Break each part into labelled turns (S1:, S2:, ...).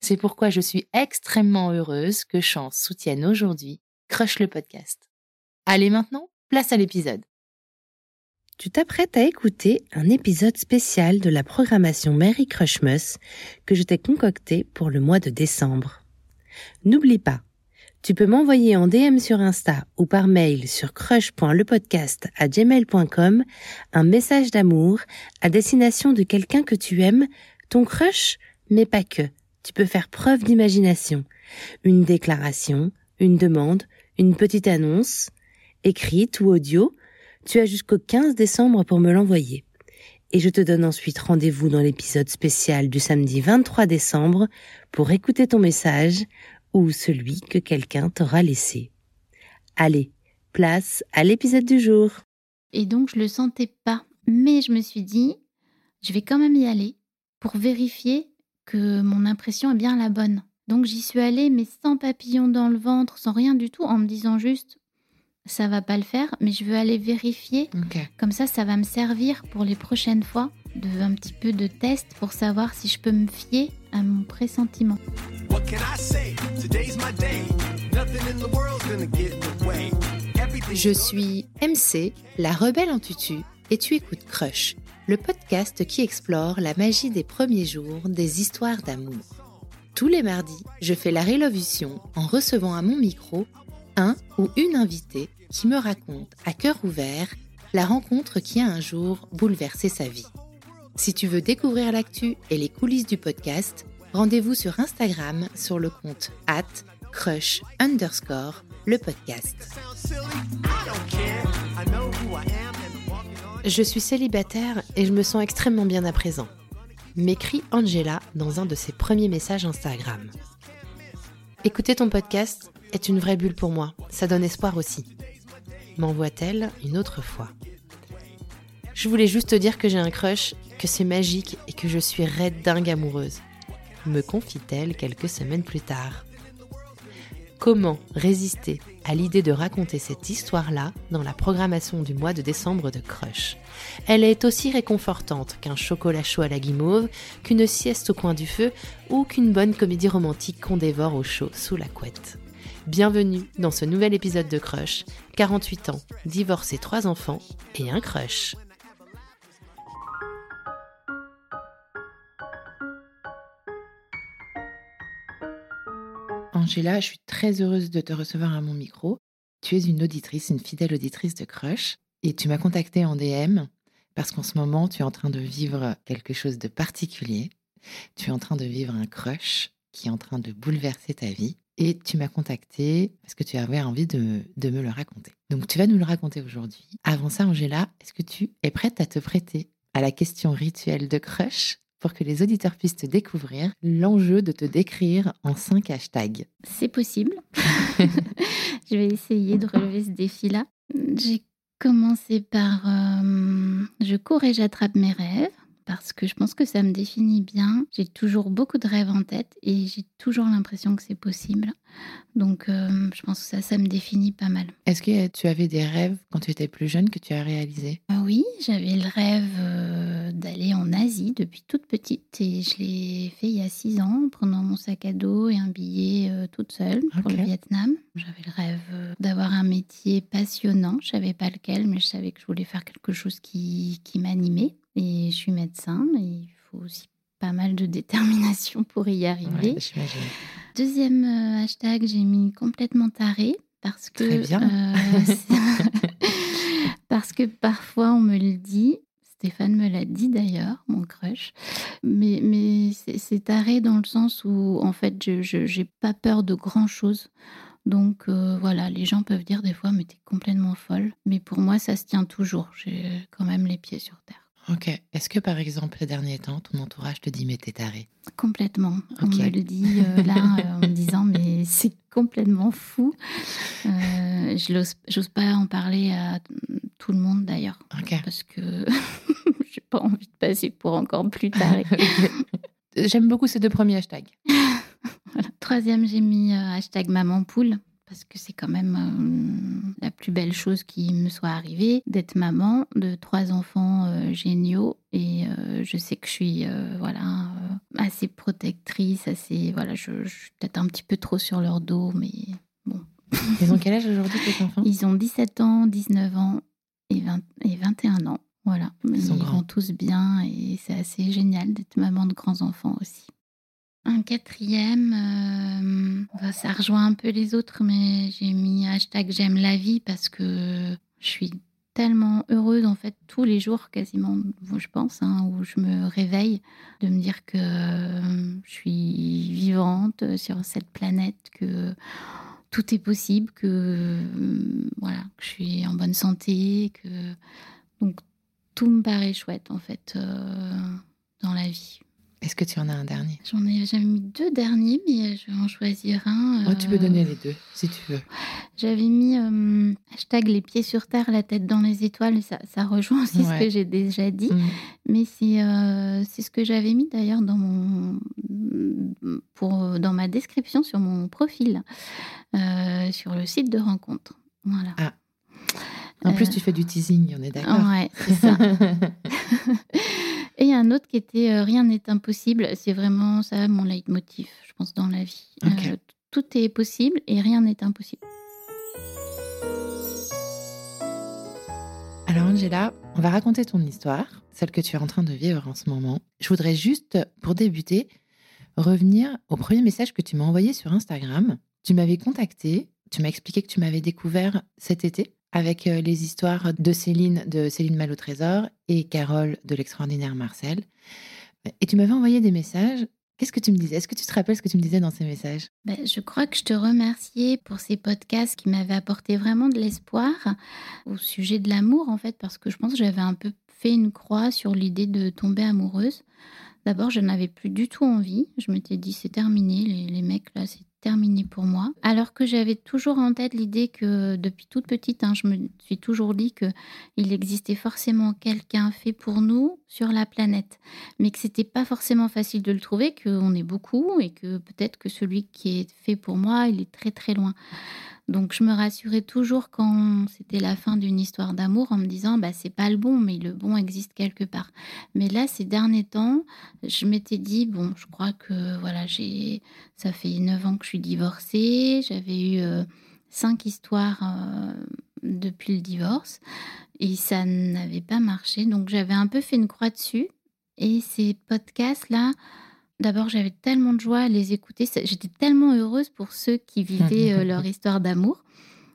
S1: C'est pourquoi je suis extrêmement heureuse que Chance soutienne aujourd'hui Crush le podcast. Allez maintenant, place à l'épisode.
S2: Tu t'apprêtes à écouter un épisode spécial de la programmation Mary Crushmas que je t'ai concocté pour le mois de décembre. N'oublie pas, tu peux m'envoyer en DM sur Insta ou par mail sur crush.lepodcast à gmail.com un message d'amour à destination de quelqu'un que tu aimes, ton crush, mais pas que tu peux faire preuve d'imagination. Une déclaration, une demande, une petite annonce, écrite ou audio, tu as jusqu'au 15 décembre pour me l'envoyer. Et je te donne ensuite rendez-vous dans l'épisode spécial du samedi 23 décembre pour écouter ton message ou celui que quelqu'un t'aura laissé. Allez, place à l'épisode du jour.
S3: Et donc je le sentais pas, mais je me suis dit, je vais quand même y aller pour vérifier que mon impression est bien la bonne. Donc j'y suis allée, mais sans papillon dans le ventre, sans rien du tout, en me disant juste ça va pas le faire, mais je veux aller vérifier. Comme ça, ça va me servir pour les prochaines fois de un petit peu de test pour savoir si je peux me fier à mon pressentiment.
S1: Je suis MC, la rebelle en tutu, et tu écoutes Crush, le podcast qui explore la magie des premiers jours des histoires d'amour. Tous les mardis, je fais la révolution en recevant à mon micro un ou une invitée qui me raconte à cœur ouvert la rencontre qui a un jour bouleversé sa vie. Si tu veux découvrir l'actu et les coulisses du podcast, rendez-vous sur Instagram sur le compte at crush underscore le podcast. Je suis célibataire et je me sens extrêmement bien à présent. M'écrit Angela dans un de ses premiers messages Instagram. Écouter ton podcast est une vraie bulle pour moi, ça donne espoir aussi. M'envoie-t-elle une autre fois? Je voulais juste te dire que j'ai un crush, que c'est magique et que je suis raide dingue amoureuse. Me confie-t-elle quelques semaines plus tard? Comment résister à l'idée de raconter cette histoire-là dans la programmation du mois de décembre de Crush Elle est aussi réconfortante qu'un chocolat chaud à la guimauve, qu'une sieste au coin du feu ou qu'une bonne comédie romantique qu'on dévore au chaud sous la couette. Bienvenue dans ce nouvel épisode de Crush, 48 ans, et trois enfants et un crush. Angela, je suis très heureuse de te recevoir à mon micro. Tu es une auditrice, une fidèle auditrice de Crush, et tu m'as contactée en DM parce qu'en ce moment, tu es en train de vivre quelque chose de particulier. Tu es en train de vivre un crush qui est en train de bouleverser ta vie. Et tu m'as contacté parce que tu avais envie de, de, me le raconter. Donc tu vas nous le raconter aujourd'hui. Avant ça, Angela, est-ce que tu es prête à te prêter à la question rituelle de crush? Pour que les auditeurs puissent te découvrir l'enjeu de te décrire en cinq hashtags.
S3: C'est possible. je vais essayer de relever ce défi-là. J'ai commencé par euh, je cours et j'attrape mes rêves parce que je pense que ça me définit bien. J'ai toujours beaucoup de rêves en tête et j'ai toujours l'impression que c'est possible. Donc, euh, je pense que ça, ça me définit pas mal.
S1: Est-ce que tu avais des rêves quand tu étais plus jeune que tu as réalisés
S3: Ah Oui, j'avais le rêve euh, d'aller en Asie depuis toute petite et je l'ai fait il y a six ans en prenant mon sac à dos et un billet euh, toute seule pour le Vietnam. J'avais le rêve d'avoir un métier passionnant. Je savais pas lequel, mais je savais que je voulais faire quelque chose qui, qui m'animait. Et je suis médecin, et il faut aussi pas mal de détermination pour y arriver.
S1: Ouais.
S3: Deuxième euh, hashtag, j'ai mis complètement taré parce que
S1: Très bien.
S3: euh, parce que parfois on me le dit. Stéphane me l'a dit d'ailleurs, mon crush. Mais, mais c'est taré dans le sens où, en fait, je n'ai pas peur de grand chose. Donc euh, voilà, les gens peuvent dire des fois, mais t'es complètement folle. Mais pour moi, ça se tient toujours. J'ai quand même les pieds sur terre.
S1: Ok. Est-ce que par exemple, ces derniers temps, ton entourage te dit mais t'es taré?
S3: Complètement. On me le dit euh, là euh, en me disant mais c'est complètement fou. Euh, je n'ose pas en parler à tout le monde d'ailleurs
S1: Ok.
S3: parce que j'ai pas envie de passer pour encore plus tard.
S1: J'aime beaucoup ces deux premiers hashtags.
S3: Voilà. Troisième, j'ai mis hashtag maman poule parce que c'est quand même euh, la plus belle chose qui me soit arrivée d'être maman de trois enfants euh, géniaux et euh, je sais que je suis voilà assez protectrice, assez voilà, je, je suis peut-être un petit peu trop sur leur dos, mais
S1: Ils ont quel âge aujourd'hui tes enfants?
S3: Ils ont 17 ans, 19 ans et, 20 et 21 ans. Voilà,
S1: Ils grands.
S3: vont tous bien et c'est assez génial d'être maman de grands enfants aussi. Un quatrième, euh, bah, ça rejoint un peu les autres, mais j'ai mis hashtag j'aime la vie parce que je suis tellement heureuse en fait tous les jours quasiment, je pense, hein, où je me réveille de me dire que euh, je suis vivante sur cette planète, que tout est possible, que euh, voilà, que je suis en bonne santé, que donc tout me paraît chouette en fait dans la vie.
S1: Est-ce que tu en as un dernier?
S3: J'en ai j'avais mis deux derniers, mais je vais en choisir un.
S1: Oh, Tu peux
S3: euh,
S1: donner les deux si tu veux.
S3: J'avais mis euh, hashtag les pieds sur terre, la tête dans les étoiles, ça, ça rejoint aussi
S1: Ouais.
S3: ce que j'ai déjà dit.
S1: Mm.
S3: Mais c'est euh, ce que j'avais mis d'ailleurs dans mon pour dans ma description sur mon profil euh, sur le site de rencontre. Voilà.
S1: En plus,
S3: Euh,
S1: tu fais du teasing, on est d'accord.
S3: Ouais, c'est ça. Et un autre qui était euh, Rien n'est impossible. C'est vraiment ça mon leitmotiv, je pense, dans la vie. Euh, tout est possible et rien n'est impossible.
S1: Alors Angela, on va raconter ton histoire, celle que tu es en train de vivre en ce moment. Je voudrais juste, pour débuter, revenir au premier message que tu m'as envoyé sur Instagram. Tu m'avais contacté, tu m'as expliqué que tu m'avais découvert cet été avec euh, les histoires de Céline, de Céline Mal au Trésor et Carole de l'extraordinaire Marcel. Et tu m'avais envoyé des messages. Qu'est-ce que tu me disais? Est-ce que tu te rappelles ce que tu me disais dans ces messages?
S3: Ben, je crois que je te remerciais pour ces podcasts qui m'avaient apporté vraiment de l'espoir au sujet de l'amour, en fait, parce que je pense que j'avais un peu fait une croix sur l'idée de tomber amoureuse. D'abord, je n'avais plus du tout envie. Je m'étais dit, c'est terminé, les, les mecs, là, c'est terminé pour moi. Alors que j'avais toujours en tête l'idée que, depuis toute petite, hein, je me suis toujours dit que il existait forcément quelqu'un fait pour nous sur la planète mais que c'était pas forcément facile de le trouver, qu'on est beaucoup et que peut-être que celui qui est fait pour moi, il est très très loin. Donc je me rassurais toujours quand c'était la fin d'une histoire d'amour en me disant bah c'est pas le bon mais le bon existe quelque part. Mais là ces derniers temps, je m'étais dit bon, je crois que voilà, j'ai ça fait neuf ans que je suis divorcée, j'avais eu euh, cinq histoires euh, depuis le divorce et ça n'avait pas marché donc j'avais un peu fait une croix dessus et ces podcasts-là, d'abord, j'avais tellement de joie à les écouter. J'étais tellement heureuse pour ceux qui vivaient euh, leur histoire d'amour,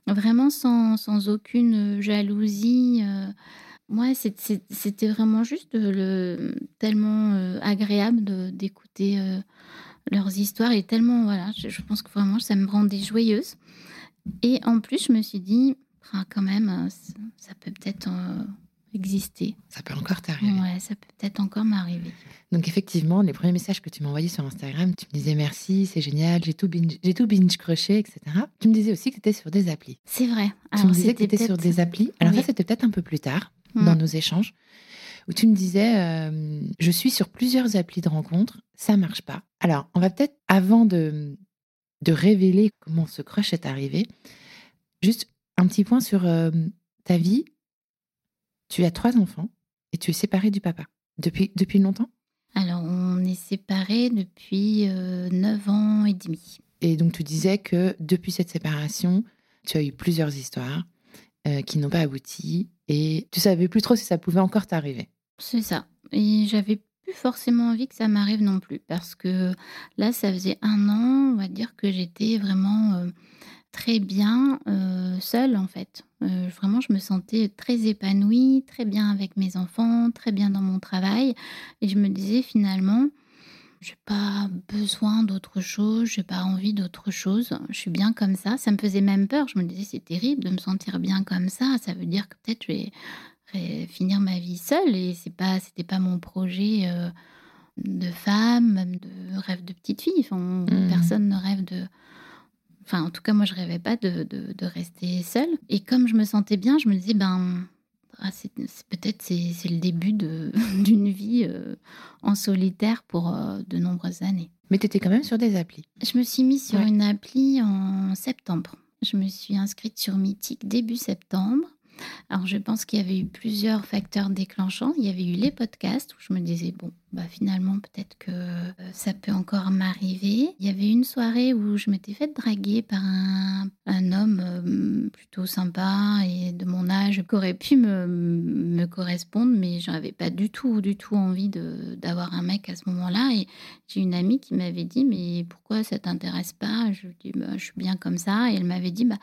S3: vraiment sans, sans aucune jalousie. euh. Ouais, c'est- c'est- c'était vraiment juste euh, le, tellement euh, agréable d'écouter euh, leurs histoires et tellement, voilà, je, je pense que vraiment ça me rendait joyeuse. Et en plus, je me suis dit, ah, quand même, euh, ça, ça peut peut-être euh, exister.
S1: Ça peut encore t'arriver.
S3: Ouais, ça peut peut-être encore m'arriver.
S1: Donc effectivement, les premiers messages que tu m'as envoyés sur Instagram, tu me disais merci, c'est génial, j'ai tout binge, j'ai tout binge crushé, etc. Tu me disais aussi que tu étais sur des applis.
S3: C'est vrai.
S1: tu me disais que tu étais sur des applis. Alors
S3: Oui.
S1: ça, c'était peut-être un peu plus tard
S3: Hmm.
S1: dans nos échanges, où tu me disais euh, Je suis sur plusieurs applis de rencontres, ça marche pas. Alors, on va peut-être, avant de, de révéler comment ce crush est arrivé, juste un petit point sur euh, ta vie. Tu as trois enfants et tu es séparée du papa. Depuis, depuis longtemps?
S3: Alors, on est séparés depuis euh, 9 ans et demi.
S1: Et donc, tu disais que depuis cette séparation, tu as eu plusieurs histoires euh, qui n'ont pas abouti et tu savais plus trop si ça pouvait encore t'arriver.
S3: C'est ça. Et j'avais plus forcément envie que ça m'arrive non plus parce que là, ça faisait un an, on va dire que j'étais vraiment euh, très bien euh, seule en fait. Euh, vraiment, je me sentais très épanouie, très bien avec mes enfants, très bien dans mon travail. Et je me disais finalement, j'ai pas besoin d'autre chose, j'ai pas envie d'autre chose. Je suis bien comme ça. Ça me faisait même peur. Je me disais, c'est terrible de me sentir bien comme ça. Ça veut dire que peut-être je vais finir ma vie seule et c'est pas, c'était pas mon projet euh, de femme, même de rêve de petite fille. Enfin,
S1: Mhm.
S3: personne ne rêve de. Enfin, en tout cas, moi, je rêvais pas de, de- de rester seule. Et comme je me sentais bien, je me disais, ben, ah, c'est, peut-être c'est, c'est le début de, d'une vie euh, en solitaire pour euh, de nombreuses années.
S1: Mais tu étais quand même sur des applis.
S3: Je me suis mise sur
S1: Ouais.
S3: une appli en septembre. Je me suis inscrite sur Mythique début septembre. Alors, je pense qu'il y avait eu plusieurs facteurs déclenchants. Il y avait eu les podcasts où je me disais, bon, bah, finalement, peut-être que euh, ça peut encore m'arriver. Il y avait une soirée où je m'étais faite draguer par un, un homme euh, plutôt sympa et de mon âge qui aurait pu me, me correspondre, mais j'en avais pas du tout, du tout envie d'avoir un mec à ce moment-là. Et j'ai une amie qui m'avait dit, mais pourquoi ça t'intéresse pas? Je lui dis, bah, je suis bien comme ça. Et elle m'avait dit, bah,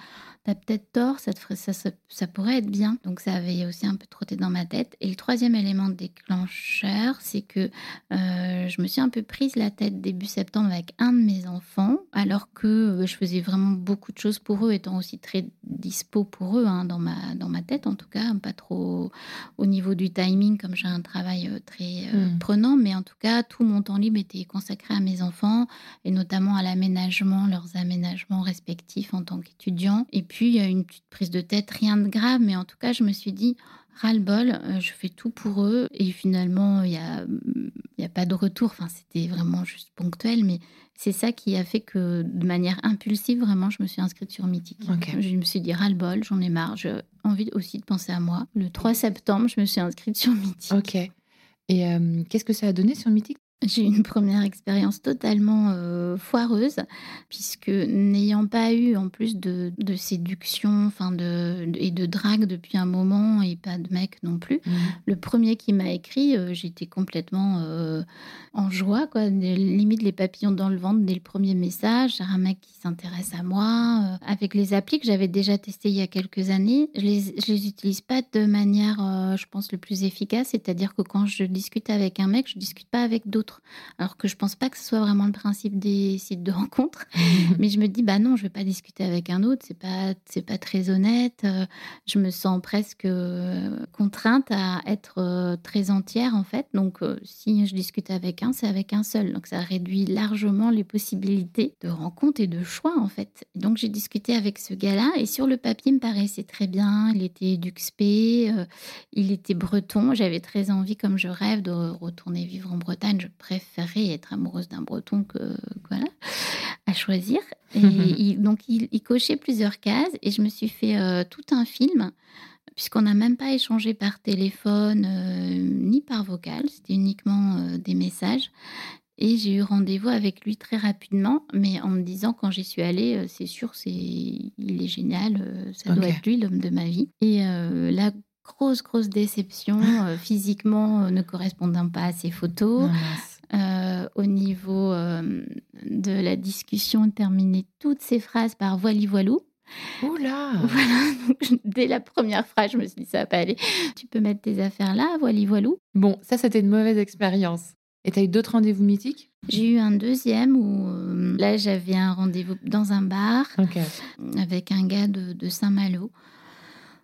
S3: t'as peut-être tort, ça, te ferait- ça, ça, ça pourrait être bien. Donc ça avait aussi un peu trotté dans ma tête. Et le troisième élément déclencheur, c'est que euh, je me suis un peu prise la tête début septembre avec un de mes enfants, alors que euh, je faisais vraiment beaucoup de choses pour eux, étant aussi très dispo pour eux, hein, dans, ma, dans ma tête en tout cas, pas trop au niveau du timing, comme j'ai un travail euh, très euh,
S1: Mm.
S3: prenant, mais en tout cas, tout mon temps libre était consacré à mes enfants et notamment à l'aménagement, leurs aménagements respectifs en tant qu'étudiants. Et puis, euh, une petite prise de tête, rien de grave, mais en tout cas, je me suis dit, ras-le-bol, euh, je fais tout pour eux. Et finalement, il n'y a, y a pas de retour. Enfin, c'était vraiment juste ponctuel, mais c'est ça qui a fait que, de manière impulsive, vraiment, je me suis inscrite sur Mythique.
S1: Ok.
S3: Je me suis dit, ras-le-bol, j'en ai marre, j'ai envie aussi de penser à moi. Le 3 septembre, je me suis inscrite sur Mythique.
S1: Ok. Et euh, qu'est-ce que ça a donné sur Mythique
S3: J'ai eu une première expérience totalement euh, foireuse, puisque n'ayant pas eu en plus de, de séduction enfin de, et de drague depuis un moment et pas de mec non plus, le premier qui m'a écrit, euh, j'étais complètement euh, en joie, quoi, limite les papillons dans le ventre dès le premier message. Un mec qui s'intéresse à moi. avec les applis que j'avais déjà testées il y a quelques années, je les, je les utilise pas de manière, je pense, le plus efficace. C'est-à-dire que quand je discute avec un mec, je discute pas avec d'autres. Alors que je pense pas que ce soit vraiment le principe des sites de rencontres. Mais je me dis, bah non, je vais pas discuter avec un autre, c'est pas, c'est pas très honnête. Euh, je me sens presque euh, contrainte à être euh, très entière en fait. Donc, si je discute avec un, c'est avec un seul. Donc, ça réduit largement les possibilités de rencontre et de choix en fait. Donc, j'ai discuté avec ce gars-là et sur le papier, il me paraissait très bien. Il était d'Uxpé, il était breton. J'avais très envie, comme je rêve, de retourner vivre en Bretagne. Je préférais être amoureuse d'un breton que voilà à choisir. Et il- donc, il, il cochait plusieurs cases et je me suis fait euh, tout un film, puisqu'on n'a même pas échangé par téléphone euh, ni par vocal, c'était uniquement euh, des messages. Et j'ai eu rendez-vous avec lui très rapidement, mais en me disant quand j'y suis allée, euh, c'est sûr, c'est il est génial, ça doit être lui l'homme de ma vie. Et la grosse grosse déception, physiquement ne correspondant pas à ses photos. Euh, au niveau euh, de la discussion, terminer toutes ces phrases par voili voilou.
S1: Oula
S3: Voilà, donc, je- dès la première phrase, je me suis dit ça va pas aller. Tu peux mettre tes affaires là, voili voilou.
S1: Bon, ça, c'était une mauvaise expérience. Et t'as eu d'autres rendez-vous mythiques?
S3: J'ai eu un deuxième où euh, là j'avais un rendez-vous dans un bar avec un gars de, de Saint-Malo.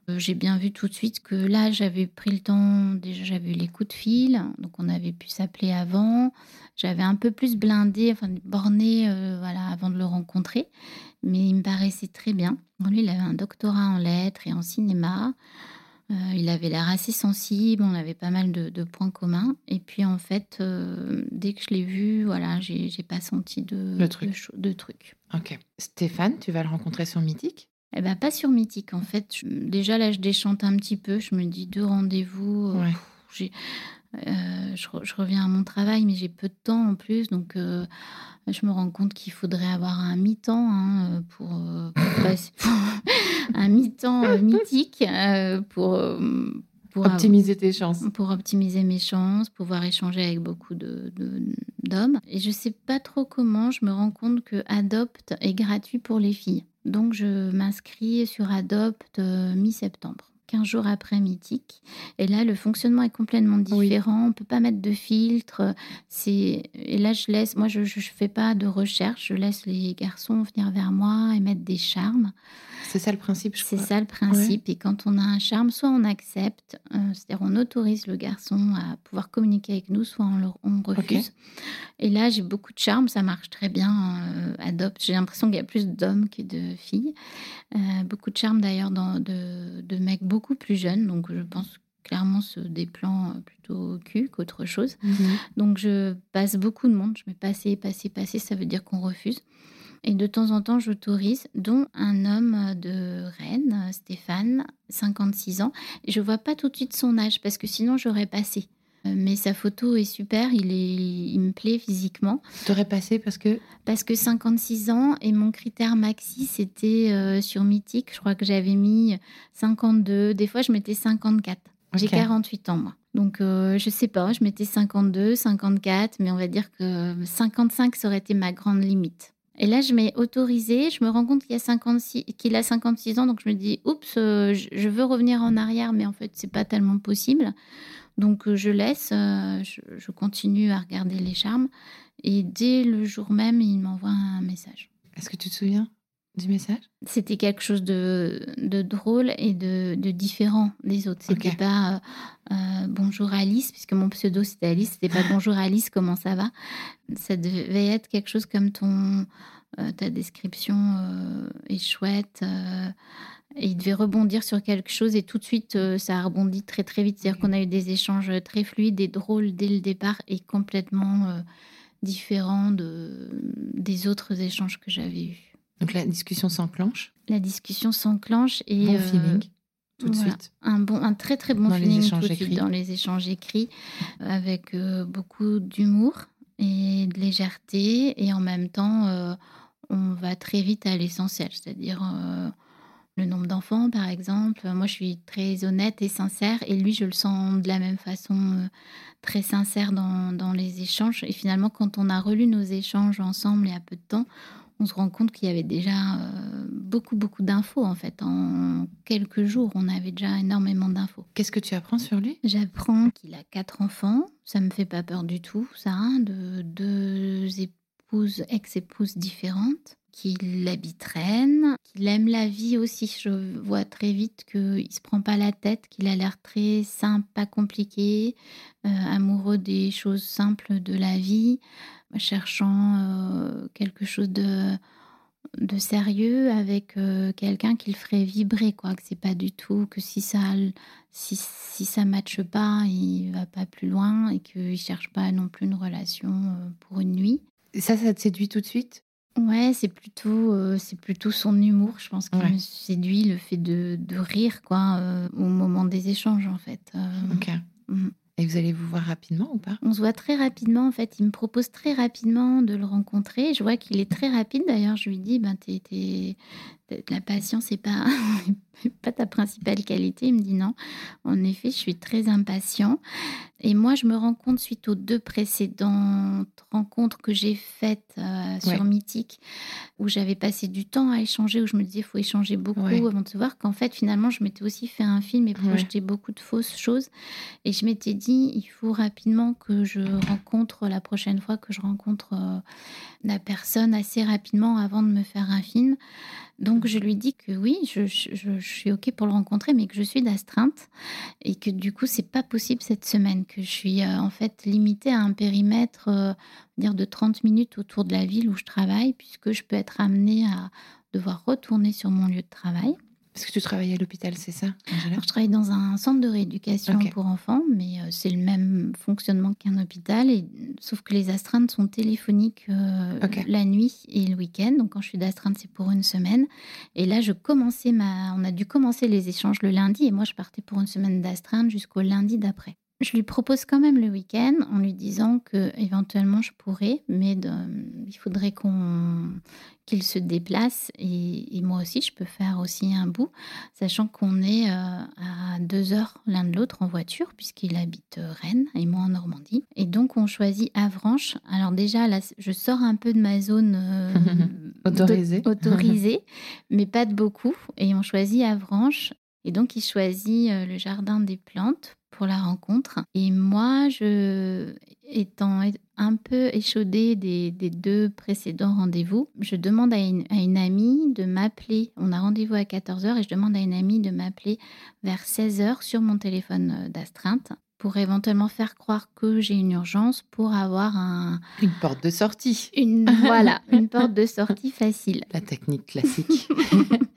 S3: Euh, J'ai bien vu tout de suite que là, j'avais pris le temps, déjà j'avais eu les coups de fil, donc on avait pu s'appeler avant. J'avais un peu plus blindé, enfin borné euh, voilà, avant de le rencontrer, mais il me paraissait très bien. Lui, il avait un doctorat en lettres et en cinéma. Euh, il avait l'air assez sensible, on avait pas mal de, points communs. Et puis en fait, euh, dès que je l'ai vu, voilà, j'ai pas senti de,
S1: truc.
S3: de, truc.
S1: Ok. Stéphane, tu vas le rencontrer sur Mythique?
S3: Eh ben pas sur Mythique en fait. déjà là, je déchante un petit peu. Je me dis deux rendez-vous. Euh, j'ai je, reviens à mon travail, mais j'ai peu de temps en plus, donc je me rends compte qu'il faudrait avoir un mi-temps hein, pour, passer, un mi-temps mythique pour,
S1: pour optimiser tes chances.
S3: Pour optimiser mes chances, pouvoir échanger avec beaucoup d'hommes. De, Et je sais pas trop comment, je me rends compte que Adopt est gratuit pour les filles. Donc je m'inscris sur Adopt mi-septembre. 15 jours après Mythique. Et là, le fonctionnement est complètement différent. On peut pas mettre de filtre. C'est et là, je laisse. Moi, je ne fais pas de recherche. Je laisse les garçons venir vers moi et mettre des charmes.
S1: C'est ça le principe, je
S3: C'est ça le principe. Et quand on a un charme, soit on accepte, euh, c'est-à-dire on autorise le garçon à pouvoir communiquer avec nous, soit on, on refuse. Et là, j'ai beaucoup de charme, ça marche très bien. Euh, adopte. J'ai l'impression qu'il y a plus d'hommes que de filles. Euh, beaucoup de charme d'ailleurs de, de mecs beaucoup plus jeunes. Donc je pense clairement sur des plans plutôt cul qu'autre chose. Mhm. Donc je passe beaucoup de monde. Je mets passer, passer, passer. Ça veut dire qu'on refuse. Et de temps en temps, j'autorise, dont un homme de Rennes, Stéphane, 56 ans. Je vois pas tout de suite son âge parce que sinon j'aurais passé. Euh, mais sa photo est super, il, est, il me plaît physiquement.
S1: T'aurais passé parce que
S3: Parce que 56 ans et mon critère maxi c'était euh, sur Mythique, je crois que j'avais mis 52, des fois je mettais 54. J'ai 48 ans moi. Donc euh, je sais pas, je mettais 52, 54, mais on va dire que 55 ça aurait été ma grande limite. Et là, je m'ai autorisé, je me rends compte qu'il a 56, qu'il a 56 ans, donc je me dis, oups, euh, je veux revenir en arrière, mais en fait, c'est pas tellement possible. Donc euh, je laisse, euh, je, continue à regarder les charmes, et dès le jour même, il m'envoie un message.
S1: Est-ce que tu te souviens du message?
S3: C'était quelque chose de, de, drôle et de, de, différent des autres. C'était pas bonjour Alice, puisque mon pseudo c'était Alice, c'était pas bonjour Alice, comment ça va? Ça devait être quelque chose comme ton euh, ta description euh, est chouette. Euh, et il devait rebondir sur quelque chose et tout de suite, ça a rebondi très très vite. C'est-à-dire qu'on a eu des échanges très fluides et drôles dès le départ et complètement différents de, des autres échanges que j'avais eus.
S1: Donc la discussion s'enclenche
S3: La discussion s'enclenche et...
S1: Bon feeling tout de suite.
S3: Un, bon, un très très bon feeling tout de suite dans les échanges écrits, avec beaucoup d'humour et de légèreté, et en même temps, on va très vite à l'essentiel, c'est-à-dire euh, le nombre d'enfants, par exemple. Moi, je suis très honnête et sincère, et lui, je le sens de la même façon, euh, très sincère dans, les échanges. Et finalement, quand on a relu nos échanges ensemble il y a peu de temps, on se rend compte qu'il y avait déjà euh, beaucoup, beaucoup d'infos, en fait. En quelques jours, on avait déjà énormément d'infos.
S1: Qu'est-ce que tu apprends sur lui?
S3: J'apprends qu'il a quatre enfants. Ça me fait pas peur du tout, ça, hein, de deux ex-épouses différentes, qu'il habiterait, qu'il aime la vie aussi. Je vois très vite qu'il se prend pas la tête, qu'il a l'air très simple, pas compliqué, euh, amoureux des choses simples de la vie, cherchant euh, quelque chose de de sérieux avec euh, quelqu'un qui le ferait vibrer quoi. Que c'est pas du tout que si ça si, si ça matche pas il va pas plus loin et qu'il cherche pas non plus une relation pour une nuit.
S1: Ça, ça te séduit tout de suite?
S3: Ouais, c'est plutôt, euh, c'est plutôt son humour, je pense, qui me séduit, le fait de, de rire, quoi, euh, au moment des échanges, en fait.
S1: Euh, ok. Mm. Et vous allez vous voir rapidement ou pas?
S3: On se voit très rapidement, en fait. Il me propose très rapidement de le rencontrer. Je vois qu'il est très rapide, d'ailleurs. Je lui dis, ben, t'es, la patience n'est pas, pas ta principale qualité. Il me dit non. En effet, je suis très impatient. Et moi, je me rends compte suite aux deux précédentes rencontres que j'ai faites euh, sur Mythique, où j'avais passé du temps à échanger, où je me disais, faut échanger beaucoup avant de se voir, qu'en fait, finalement, je m'étais aussi fait un film et projeté beaucoup de fausses choses. Et je m'étais dit, il faut rapidement que je rencontre la prochaine fois que je rencontre euh, la personne assez rapidement avant de me faire un film. Donc je lui dis que oui, je, suis ok pour le rencontrer, mais que je suis d'astreinte et que du coup c'est pas possible cette semaine, que je suis euh, en fait limitée à un périmètre euh, de 30 minutes autour de la ville où je travaille, puisque je peux être amenée à devoir retourner sur mon lieu de travail.
S1: Est-ce que tu travailles à l'hôpital, c'est ça
S3: Alors, je travaille dans un centre de rééducation pour enfants, mais euh, c'est le même fonctionnement qu'un hôpital, et, sauf que les astreintes sont téléphoniques euh, la nuit et le week-end. Donc, quand je suis d'astreinte, c'est pour une semaine. Et là, je commençais ma... on a dû commencer les échanges le lundi, et moi, je partais pour une semaine d'astreinte jusqu'au lundi d'après. Je lui propose quand même le week-end en lui disant que éventuellement je pourrais, mais de- il faudrait qu'on qu'il se déplace et, et moi aussi je peux faire aussi un bout, sachant qu'on est euh, à deux heures l'un de l'autre en voiture puisqu'il habite euh, Rennes et moi en Normandie. Et donc on choisit Avranches. Alors déjà là, je sors un peu de ma zone euh,
S1: Autorisée.
S3: autorisée, mais pas de beaucoup. Et on choisit Avranches. Et donc il choisit le jardin des plantes pour la rencontre. Et moi, je, étant un peu échaudée des, des deux précédents rendez-vous, je demande à une, à une amie de m'appeler. On a rendez-vous à 14h et je demande à une amie de m'appeler vers 16h sur mon téléphone euh, d'astreinte pour éventuellement faire croire que j'ai une urgence pour avoir un,
S1: Une porte de sortie.
S3: une, voilà, une porte de sortie facile.
S1: La technique classique.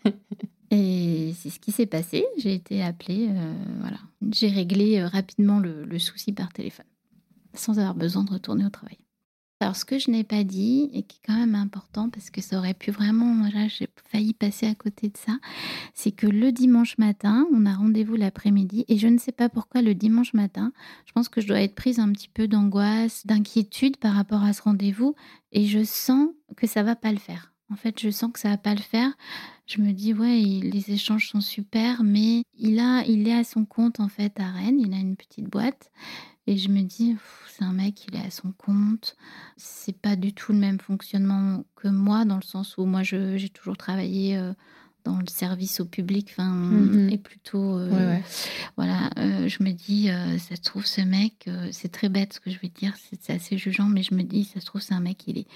S3: Et c'est ce qui s'est passé. J'ai été appelée. euh, voilà. J'ai réglé euh, rapidement le, le souci par téléphone, sans avoir besoin de retourner au travail. Alors, ce que je n'ai pas dit, et qui est quand même important, parce que ça aurait pu vraiment. Là, j'ai failli passer à côté de ça, c'est que le dimanche matin, on a rendez-vous l'après-midi, et je ne sais pas pourquoi le dimanche matin, je pense que je dois être prise un petit peu d'angoisse, d'inquiétude par rapport à ce rendez-vous, et je sens que ça va pas le faire. En fait, je sens que ça va pas le faire. Je me dis ouais, les échanges sont super, mais il a, il est à son compte en fait à Rennes. Il a une petite boîte et je me dis c'est un mec, il est à son compte. C'est pas du tout le même fonctionnement que moi dans le sens où moi j'ai toujours travaillé euh, dans le service au public, enfin
S1: Mhm.
S3: et plutôt euh,
S1: Ouais, ouais.
S3: voilà. euh, je me dis ça se trouve ce mec, c'est très bête ce que je vais dire, c'est assez jugeant, mais je me dis ça se trouve c'est un mec, il est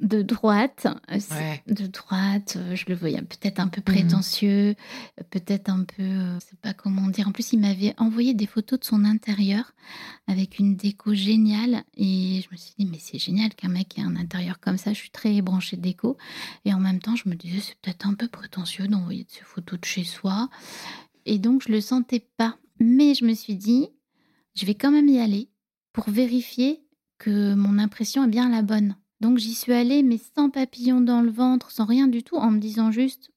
S3: de droite, euh,
S1: Ouais.
S3: de droite, euh, je le voyais peut-être un peu prétentieux, euh, peut-être un peu, euh, je sais pas comment dire. En plus, il m'avait envoyé des photos de son intérieur avec une déco géniale et je me suis dit mais c'est génial qu'un mec ait un intérieur comme ça. Je suis très branchée déco et en même temps je me disais c'est peut-être un peu prétentieux d'envoyer de ces photos de chez soi et donc je le sentais pas. Mais je me suis dit je vais quand même y aller pour vérifier que mon impression est bien la bonne. Donc j'y suis allée, mais sans papillon dans le ventre, sans rien du tout, en me disant juste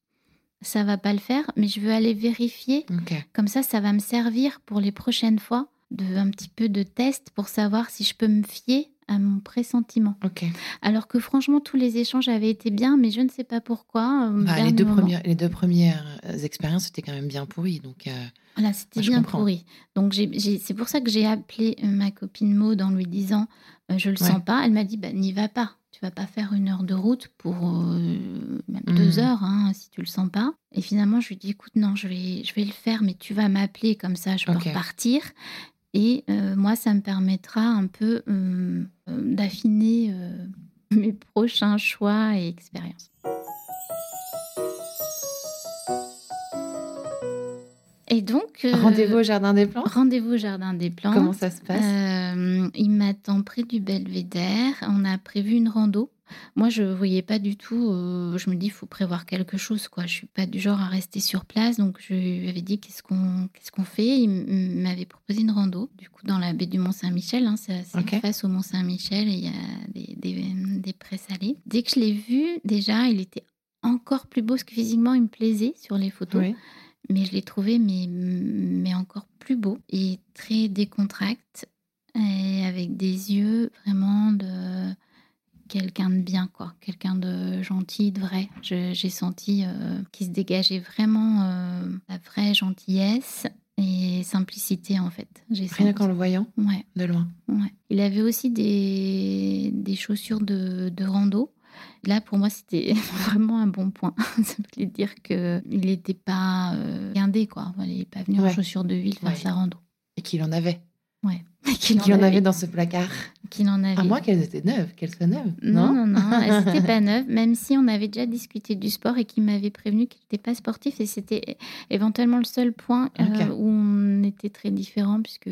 S3: ça va pas le faire, mais je veux aller vérifier. Comme ça, ça va me servir pour les prochaines fois de un petit peu de test pour savoir si je peux me fier à mon pressentiment. Alors que franchement, tous les échanges avaient été bien, mais je ne sais pas pourquoi. au
S1: Bah, les, deux premières, les deux premières euh, expériences étaient quand même bien pourries. Donc, euh,
S3: Voilà, c'était bien pourri. Donc c'est pour ça que j'ai appelé euh, ma copine Maud en lui disant euh, je le
S1: Ouais.
S3: sens pas. Elle m'a dit bah, n'y va pas. Tu vas pas faire une heure de route pour euh, même deux heures hein, si tu le sens pas. Et finalement je lui dis écoute non je vais je vais le faire mais tu vas m'appeler comme ça je peux
S1: Ok.
S3: repartir. Et euh, moi ça me permettra un peu euh, euh, d'affiner euh, mes prochains choix et expériences. Et donc
S1: rendez-vous au Jardin des Plantes?
S3: Rendez-vous au Jardin des Plantes.
S1: Comment ça se passe?
S3: Il m'attend près du Belvédère. On a prévu une rando. Moi, je voyais pas du tout. euh, je me dis, il faut prévoir quelque chose, quoi. Je suis pas du genre à rester sur place, donc je lui avais dit qu'est-ce qu'on qu'est-ce qu'on fait? Il m'avait proposé une rando, du coup dans la baie du Mont Saint-Michel. Hein, c'est assez
S1: Ok.
S3: face au Mont Saint-Michel et il y a des, des, des prés salés. Dès que je l'ai vu, déjà, il était encore plus beau, parce que physiquement, il me plaisait sur les photos
S1: Oui.
S3: mais je l'ai trouvé mais, mais encore plus beau et très décontracté et avec des yeux vraiment de quelqu'un de bien quoi quelqu'un de gentil de vrai j'ai senti euh, qu'il se dégageait vraiment euh, la vraie gentillesse et simplicité en fait
S1: Rien
S3: senti.
S1: qu'en le voyant
S3: ouais
S1: de loin.
S3: Ouais. Il avait aussi des, des chaussures de, de rando. Là, pour moi, c'était vraiment un bon point. Ça voulait dire qu'il n'était pas euh, guindé, quoi. Il n'est pas venu en chaussures de ville faire sa rando.
S1: Et qu'il en avait.
S3: Qu'il
S1: Qu'il en avait dans ce placard.
S3: Qu'il en avait.
S1: À moins qu'elles étaient neuves, qu'elles soient neuves.
S3: Non, non, non, elles n'étaient pas neuves, même si on avait déjà discuté du sport et qu'il m'avait prévenu qu'il n'était pas sportif. Et c'était éventuellement le seul point euh, où on était très différents, puisque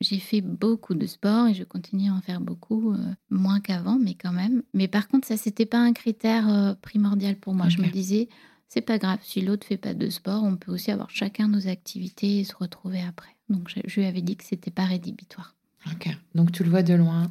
S3: j'ai fait beaucoup de sport et je continue à en faire beaucoup, euh, moins qu'avant, mais quand même. Mais par contre, ça, c'était pas un critère euh, primordial pour moi. Je me disais, c'est pas grave. Si l'autre fait pas de sport, on peut aussi avoir chacun nos activités et se retrouver après. Donc je, je lui avais dit que c'était pas rédhibitoire.
S1: Ok. Donc tu le vois de loin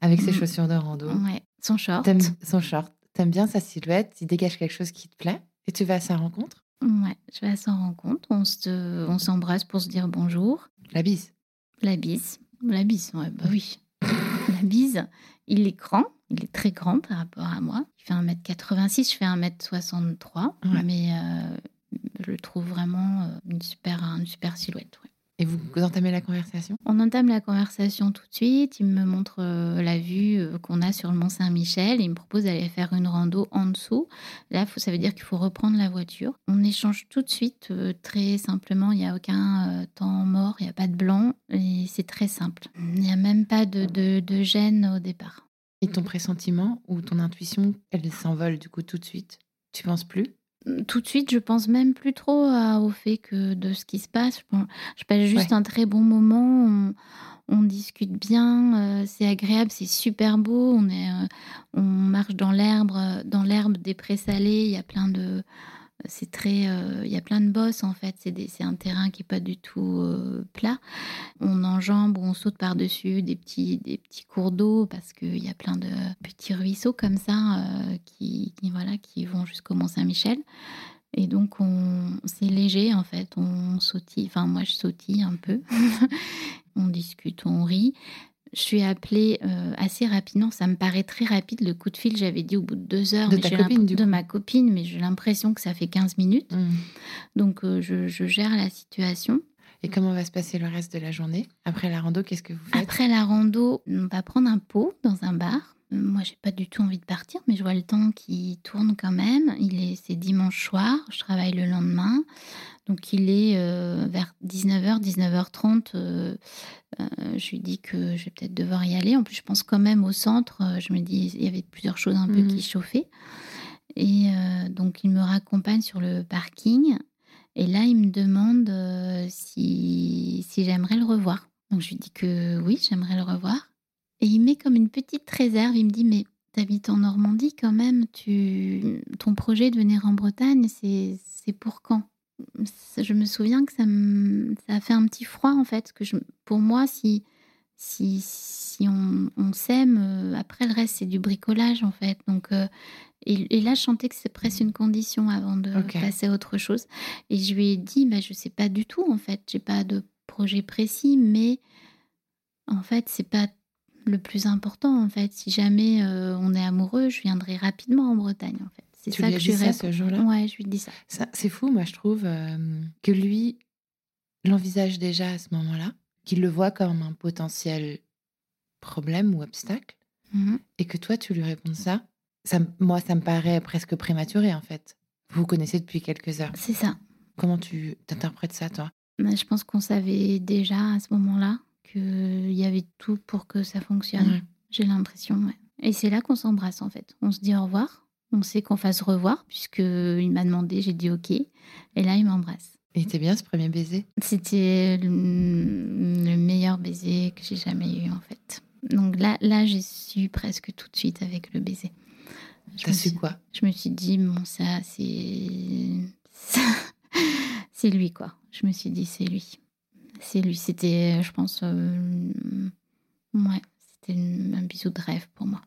S1: avec ses
S3: Mm.
S1: chaussures de rando.
S3: Ouais, son short.
S1: T'aimes son short. T'aimes bien sa silhouette. Il dégage quelque chose qui te plaît. Et tu vas à sa rencontre?
S3: Ouais, je vais à sa rencontre. On se, on s'embrasse pour se dire bonjour.
S1: La bise.
S3: La bise. La bise, ouais, bah oui. La bise, il est grand, il est très grand par rapport à moi. Il fait 1m86, je fais 1m63,
S1: Ouais.
S3: mais euh, je le trouve vraiment euh, une super, une super silhouette. ouais.
S1: Et vous, vous entamez la conversation?
S3: On entame la conversation tout de suite. Il me montre euh, la vue euh, qu'on a sur le Mont Saint-Michel. Il me propose d'aller faire une rando en dessous. Là, faut- ça veut dire qu'il faut reprendre la voiture. On échange tout de suite, euh, très simplement. Il n'y a aucun temps mort, il n'y a pas de blanc. Et c'est très simple. Il n'y a même pas de, de, de gêne au départ.
S1: Et ton pressentiment ou ton intuition, elle s'envole du coup tout de suite? Tu penses plus?
S3: Tout de suite, je pense même plus trop à- au fait que de ce qui se passe. Je, pense- je passe juste
S1: Ouais.
S3: un très bon moment. On, on discute bien, euh, c'est agréable, c'est super beau. On est, euh, on marche dans l'herbe, euh, dans l'herbe des prés salés. Il y a plein de, c'est très, euh, il y a plein de bosses en fait. C'est un terrain qui est pas du tout euh, plat. On enjambe on saute par dessus des petits, des petits cours d'eau parce qu'il y a plein de petits ruisseaux comme ça euh, qui, qui, voilà, qui vont jusqu'au Mont Saint-Michel. Et donc, on, c'est léger en fait. On sautille, enfin, moi je sautille un peu. on discute, on rit. Je suis appelée euh, assez rapidement. Ça me paraît très rapide. Le coup de fil, j'avais dit au bout de deux heures.
S1: De
S3: mais
S1: ta
S3: j'ai
S1: copine,
S3: l'imp-
S1: du
S3: De
S1: coup.
S3: ma copine, mais j'ai l'impression que ça fait 15 minutes.
S1: Mm.
S3: Donc, euh, je, je gère la situation.
S1: Et comment va se passer le reste de la journée? Après la rando, qu'est-ce que vous faites?
S3: Après la rando, on va prendre un pot dans un bar. Moi, j'ai pas du tout envie de partir, mais je vois le temps qui tourne quand même. Il est, c'est dimanche soir, je travaille le lendemain. Donc, il est euh, vers 19h, 19h30. euh, euh, je lui dis que je vais peut-être devoir y aller. En plus, je pense quand même au centre. Euh, Je me dis, il y avait plusieurs choses un peu qui chauffaient. Et euh, donc, il me raccompagne sur le parking. Et là, il me demande si, si j'aimerais le revoir. Donc, je lui dis que oui, j'aimerais le revoir. Et il met comme une petite réserve. Il me dit, mais t'habites en Normandie quand même. Tu... Ton projet de venir en Bretagne, c'est c'est pour quand? Je me souviens que ça, me- ça a fait un petit froid, en fait. Que je... Pour moi, si, si, si on, on s'aime, euh, après le reste, c'est du bricolage, en fait. Donc... euh, et, et là, je sentais que c'est presque une condition avant de passer à autre chose. Et je lui ai dit, bah, je sais pas du tout, en fait. J'ai pas de projet précis, mais en fait, c'est pas le plus important, en fait. Si jamais euh, on est amoureux, je viendrai rapidement en Bretagne, en fait. C'est ça
S1: lui
S3: que je
S1: ça ce jour-là?
S3: Ouais, je lui dis ça.
S1: Ça, c'est fou, moi, je trouve euh, que lui l'envisage déjà à ce moment-là, qu'il le voit comme un potentiel problème ou obstacle,
S3: Mhm.
S1: et que toi, tu lui réponds ça. ça moi, ça me paraît presque prématuré, en fait. Vous vous connaissez depuis quelques heures.
S3: C'est ça.
S1: Comment tu t'interprètes ça, toi?
S3: Mais je pense qu'on savait déjà à ce moment-là qu'il y avait tout pour que ça fonctionne.
S1: Ouais.
S3: J'ai l'impression, ouais. Et c'est là qu'on s'embrasse en fait. On se dit au revoir. On sait qu'on fasse revoir puisque il m'a demandé, j'ai dit ok. Et là, il m'embrasse.
S1: Et c'était bien ce premier baiser?
S3: C'était le, le meilleur baiser que j'ai jamais eu en fait. Donc là, là, j'ai su presque tout de suite avec le baiser. Je
S1: T'as
S3: me
S1: su
S3: suis-
S1: quoi?
S3: Je me suis dit bon ça c'est c'est lui quoi. Je me suis dit c'est lui. C'est lui. C'était je pense euh, c'était un bisou de rêve pour moi.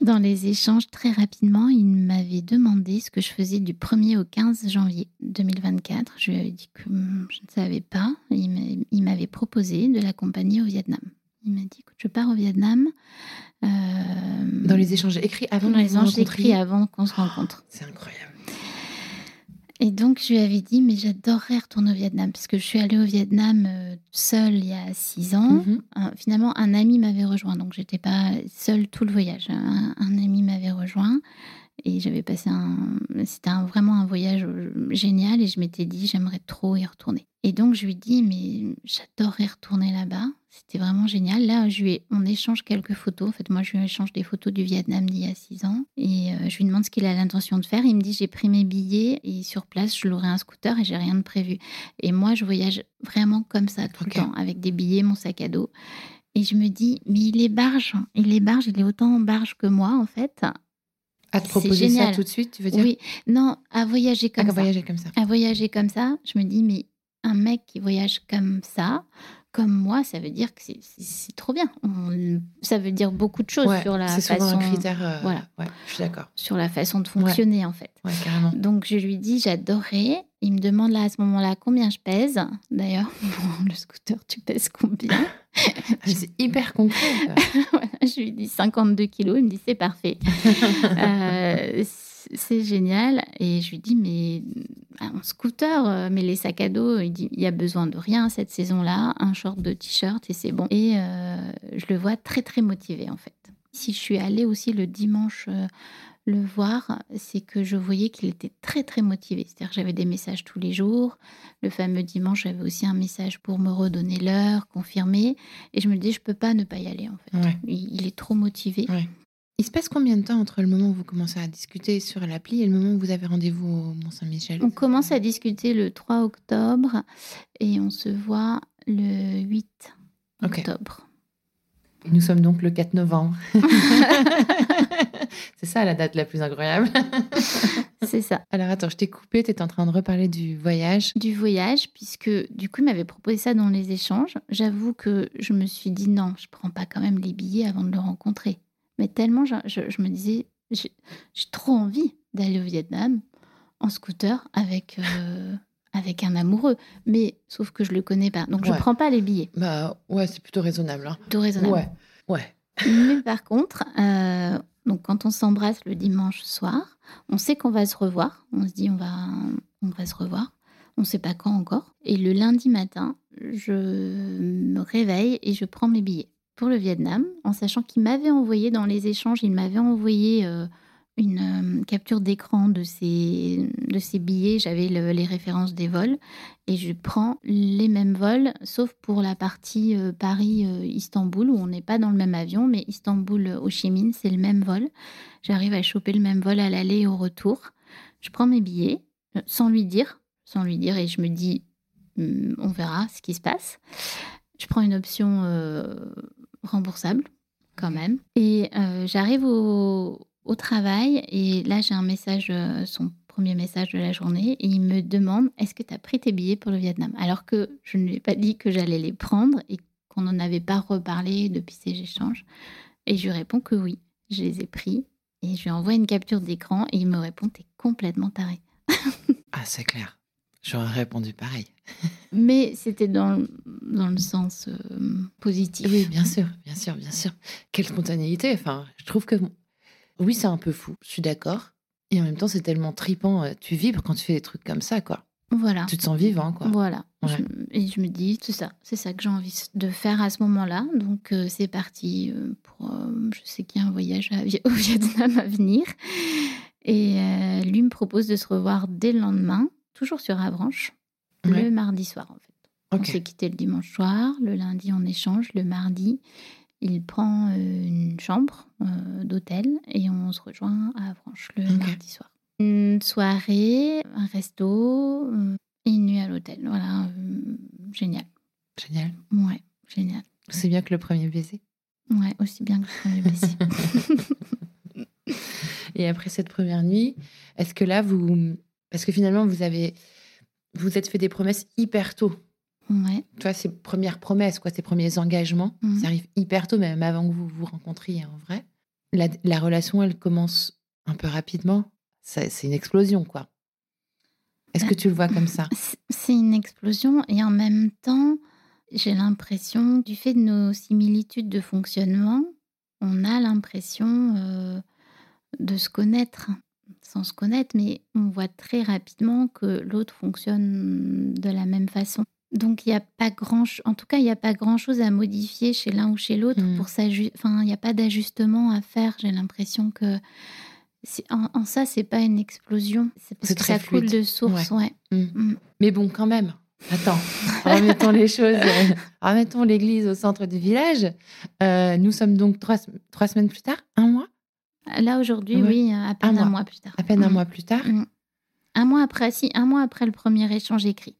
S3: Dans les échanges, très rapidement, il m'avait demandé ce que je faisais du 1er au 15 janvier 2024. Je lui avais dit que hum, je ne savais pas. Il m'avait proposé de l'accompagner au Vietnam. Il m'a dit, écoute, je pars au Vietnam. euh,
S1: Dans les échanges écrits avant
S3: dans
S1: de
S3: les
S1: vous
S3: échanges
S1: rencontrer
S3: écrits avant qu'on se rencontre.
S1: C'est incroyable.
S3: Et donc, je lui avais dit, mais j'adorerais retourner au Vietnam, parce que je suis allée au Vietnam euh, seule il y a six ans.
S1: Mhm.
S3: Finalement, un ami m'avait rejoint, donc j'étais pas seule tout le voyage. Un, un ami m'avait rejoint et j'avais passé un. C'était un- vraiment un voyage euh, génial et je m'étais dit, j'aimerais trop y retourner. Et donc, je lui dis, mais j'adorerais retourner là-bas. C'était vraiment génial. Là, je lui ai- on échange quelques photos. En fait, moi, je lui échange des photos du Vietnam d'il y a six ans. Et euh, je lui demande ce qu'il a l'intention de faire. Il me dit, j'ai pris mes billets et sur place, je louerai un scooter et j'ai rien de prévu. Et moi, je voyage vraiment comme ça tout le temps, avec des billets, mon sac à dos. Et je me dis, mais il est barge, il est barge, il est autant barge que moi en fait.
S1: À te proposer ça tout de suite, tu veux dire
S3: Oui, non, à voyager
S1: Ah,
S3: comme ça.
S1: voyager comme ça.
S3: À voyager comme ça, je me dis, mais un mec qui voyage comme ça, comme moi, ça veut dire que c'est- trop bien. On- ça veut dire beaucoup de choses
S1: Ouais,
S3: sur la
S1: c'est souvent
S3: façon,
S1: un critère. euh,
S3: voilà.
S1: Ouais, je suis d'accord.
S3: sur la façon de fonctionner en fait.
S1: Carrément.
S3: Donc je lui dis j'adorerais. Il me demande là à ce moment-là combien je pèse. D'ailleurs, le scooter, tu pèses combien?
S1: Ah, c'est hyper concret.
S3: Je lui dis 52 kilos. Il me dit c'est parfait. Euh, c'est génial. Et je lui dis mais un scooter, euh, mais les sacs à dos, il dit il y a besoin de rien cette saison-là, un short, de t-shirt et c'est bon. Et euh, je le vois très très motivé en fait. Si je suis allée aussi le dimanche euh, le voir, c'est que je voyais qu'il était très très motivé. C'est-à-dire que j'avais des messages tous les jours. Le fameux dimanche, j'avais aussi un message pour me redonner l'heure, confirmer. Et je me dis, je peux pas ne pas y aller en fait.
S1: Ouais.
S3: Il, est trop motivé.
S1: Ouais. Il se passe combien de temps entre le moment où vous commencez à discuter sur l'appli et le moment où vous avez rendez-vous au Mont-Saint-Michel?
S3: On commence à discuter le 3 octobre et on se voit le 8
S1: Ok.
S3: octobre.
S1: Nous sommes donc le 4 novembre. c'est ça la date la plus incroyable.
S3: C'est ça.
S1: Alors attends, je t'ai coupé, tu étais en train de reparler du voyage.
S3: Du voyage, puisque du coup, il m'avait proposé ça dans les échanges. J'avoue que je me suis dit non, je prends pas quand même les billets avant de le rencontrer. Mais tellement, je, je- je me disais, j'ai j'ai trop envie d'aller au Vietnam en scooter avec, euh, avec un amoureux. Mais sauf que je le connais pas. Donc, je
S1: Ouais.
S3: prends pas les billets.
S1: Bah ouais, c'est plutôt raisonnable. Hein.
S3: Tout raisonnable.
S1: Ouais, ouais.
S3: Mais par contre, euh, donc quand on s'embrasse le dimanche soir, on sait qu'on va se revoir. On se dit on va, on va se revoir. On ne sait pas quand encore. Et le lundi matin, je me réveille et je prends mes billets pour le Vietnam, en sachant qu'il m'avait envoyé dans les échanges, il m'avait envoyé euh, une euh, capture d'écran de ces, de ces billets. J'avais le- les références des vols et je prends les mêmes vols, sauf pour la partie euh, Paris-Istanbul, où on n'est pas dans le même avion, mais Istanbul-Ho Chi Minh, c'est le même vol. J'arrive à choper le même vol à l'aller et au retour. Je prends mes billets, euh, sans lui dire, sans lui dire, et je me dis, Hum, on verra ce qui se passe. Je prends une option euh, remboursable, quand même. Et euh, j'arrive au, au travail, et là, j'ai un message, euh, son premier message de la journée, et il me demande Est-ce que tu as pris tes billets pour le Vietnam? Alors que je ne lui ai pas dit que j'allais les prendre et qu'on n'en avait pas reparlé depuis ces échanges. Et je lui réponds que oui, je les ai pris. Et je lui envoie une capture d'écran, et il me répond T'es complètement taré.
S1: Ah, c'est clair. J'aurais répondu pareil.
S3: Mais c'était dans, le- dans le sens euh, positif.
S1: Oui, bien sûr, bien sûr, bien sûr. Quelle spontanéité. Enfin, je trouve que oui, c'est un peu fou. Je suis d'accord. Et en même temps, c'est tellement tripant. euh, Tu vibres quand tu fais des trucs comme ça, quoi.
S3: Voilà.
S1: Tu te sens vivant, quoi.
S3: Voilà.
S1: Ouais.
S3: Je- et je me dis, c'est ça, c'est ça que j'ai envie de faire à ce moment-là. Donc euh, c'est parti euh, pour. euh, je sais qu'il y a un voyage à au Vietnam à venir. Et euh, lui me propose de se revoir dès le lendemain, toujours sur Avranches,
S1: Ouais.
S3: le mardi soir en fait. On s'est quitté le dimanche soir, le lundi on échange, le mardi il prend euh, une chambre euh, d'hôtel et on se rejoint à Avranches le
S1: Ok.
S3: mardi soir. Une soirée, un resto euh, et une nuit à l'hôtel. Voilà, euh, génial.
S1: Génial.
S3: Ouais, génial.
S1: C'est bien que le premier baiser.
S3: Ouais, aussi bien que le premier baiser.
S1: Et après cette première nuit, est-ce que là, vous. Parce que finalement, vous avez. Vous êtes fait des promesses hyper tôt.
S3: Ouais.
S1: Tu vois, ces premières promesses, quoi, ces premiers engagements,
S3: Mhm.
S1: ça arrive hyper tôt, même avant que vous vous rencontriez en vrai. La, la relation, elle commence un peu rapidement. C'est une explosion, quoi. Est-ce que tu le vois comme ça?
S3: C'est- C'est une explosion et en même temps, j'ai l'impression, du fait de nos similitudes de fonctionnement, on a l'impression euh, de se connaître, sans se connaître, mais on voit très rapidement que l'autre fonctionne de la même façon. Donc il n'y a pas grand, en tout cas il n'y a pas grand chose à modifier chez l'un ou chez l'autre
S1: Mhm.
S3: pour s'ajuster. Enfin il n'y a pas d'ajustement à faire. J'ai l'impression que en, en ça c'est pas une explosion. C'est parce que ça coule de source, ouais.
S1: Mm.
S3: Mm.
S1: Mais bon, quand même. Attends, remettons les choses, euh, remettons l'église au centre du village. Euh, nous sommes donc trois, trois semaines plus tard, un mois,
S3: Là aujourd'hui,
S1: Ouais.
S3: oui, à peine
S1: Un
S3: un,
S1: mois.
S3: mois plus tard.
S1: à peine un mois plus tard?
S3: Un mois après, si, un mois après le premier échange écrit,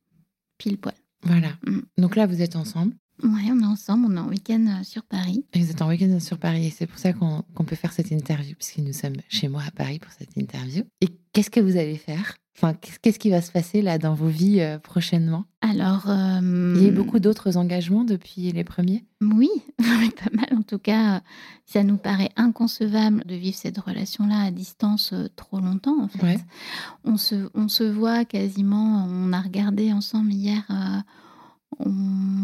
S3: pile poil.
S1: Voilà.
S3: Mm.
S1: Donc là, vous êtes ensemble.
S3: Ouais, on est ensemble, on est en week-end euh, sur Paris.
S1: Et vous êtes en week-end sur Paris et c'est pour ça qu'on peut faire cette interview, puisque nous sommes chez moi à Paris pour cette interview. Et qu'est-ce que vous allez faire? Enfin, qu'est-ce qui va se passer là dans vos vies euh, prochainement?
S3: Alors, euh,
S1: Il y a eu beaucoup d'autres engagements depuis les premiers?
S3: Oui, pas mal. En tout cas, ça nous paraît inconcevable de vivre cette relation-là à distance euh, trop longtemps. En fait,
S1: Ouais.
S3: on se, on se voit quasiment. On a regardé ensemble hier. On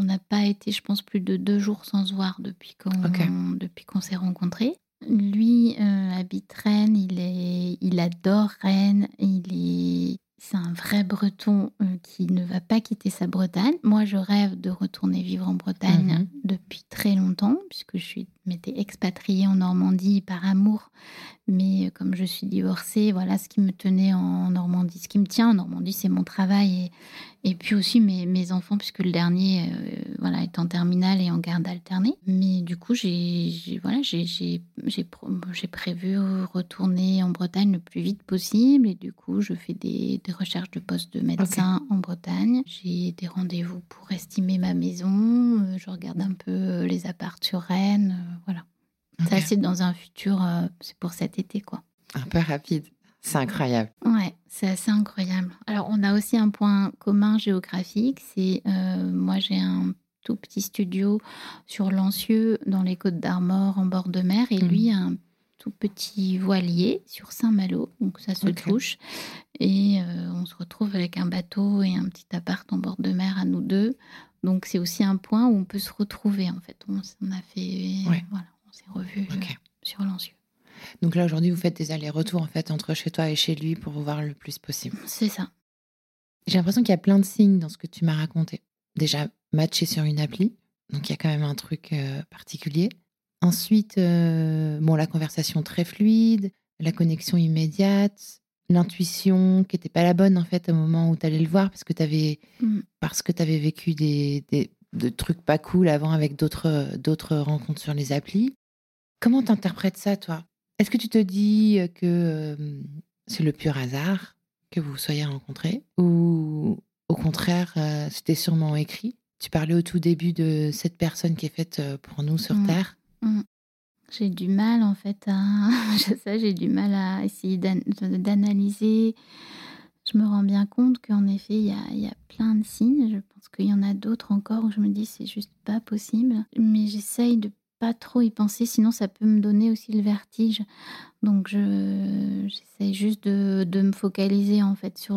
S3: n'a pas été, je pense, plus de deux jours sans se voir depuis qu'on
S1: Ok.
S3: depuis qu'on s'est rencontrés. Lui euh, habite Rennes, il, est, il adore Rennes, il est, c'est un vrai breton euh, qui ne va pas quitter sa Bretagne. Moi, je rêve de retourner vivre en Bretagne
S1: Mhm.
S3: depuis très longtemps, puisque je suis m'étais expatriée en Normandie par amour. Mais euh, comme je suis divorcée, voilà ce qui me tenait en Normandie. Ce qui me tient en Normandie, c'est mon travail et, et puis aussi mes, mes enfants, puisque le dernier euh, voilà, est en terminale et en garde alternée. Mais du coup, j'ai voilà, j'ai- prévu retourner en Bretagne le plus vite possible. Et du coup, je fais des, des recherches de postes de médecin en Bretagne. J'ai des rendez-vous pour estimer ma maison. Euh, Je regarde un peu les apparts sur Rennes. Voilà. Ça, c'est dans un futur, euh, c'est pour cet été, quoi.
S1: Un peu rapide. C'est incroyable.
S3: Ouais, c'est assez incroyable. Alors, on a aussi un point commun géographique. C'est euh, moi, j'ai un tout petit studio sur Lancieux, dans les Côtes d'Armor, en bord de mer, et
S1: Mhm.
S3: lui un tout petit voilier sur Saint-Malo. Donc ça se touche, et euh, on se retrouve avec un bateau et un petit appart en bord de mer à nous deux. Donc c'est aussi un point où on peut se retrouver en fait. On, a fait,
S1: Ouais.
S3: voilà, on s'est revus euh, sur Lancieux.
S1: Donc là, aujourd'hui, vous faites des allers-retours en fait entre chez toi et chez lui pour vous voir le plus possible.
S3: C'est ça.
S1: J'ai l'impression qu'il y a plein de signes dans ce que tu m'as raconté. Déjà, matché sur une appli, donc il y a quand même un truc euh, particulier. Ensuite, euh, bon, la conversation très fluide, la connexion immédiate, l'intuition qui n'était pas la bonne en fait au moment où tu allais le voir parce que tu avais,
S3: Mm.
S1: parce que avais vécu des, des, de trucs pas cool avant avec d'autres d'autres rencontres sur les applis. Comment t'interprètes ça, toi? Est-ce que tu te dis que euh, c'est le pur hasard que vous soyez rencontrés ou au contraire, euh, c'était sûrement écrit? Tu parlais au tout début de cette personne qui est faite euh, pour nous sur
S3: Mm.
S1: Terre.
S3: J'ai du mal en fait à ça, j'ai du mal à essayer d'an- d'analyser. Je me rends bien compte qu'en effet, il y a, plein de signes. Je pense qu'il y en a d'autres encore où je me dis c'est juste pas possible. Mais j'essaye de pas trop y penser, sinon ça peut me donner aussi le vertige. Donc je j'essaye juste de, de me focaliser en fait sur.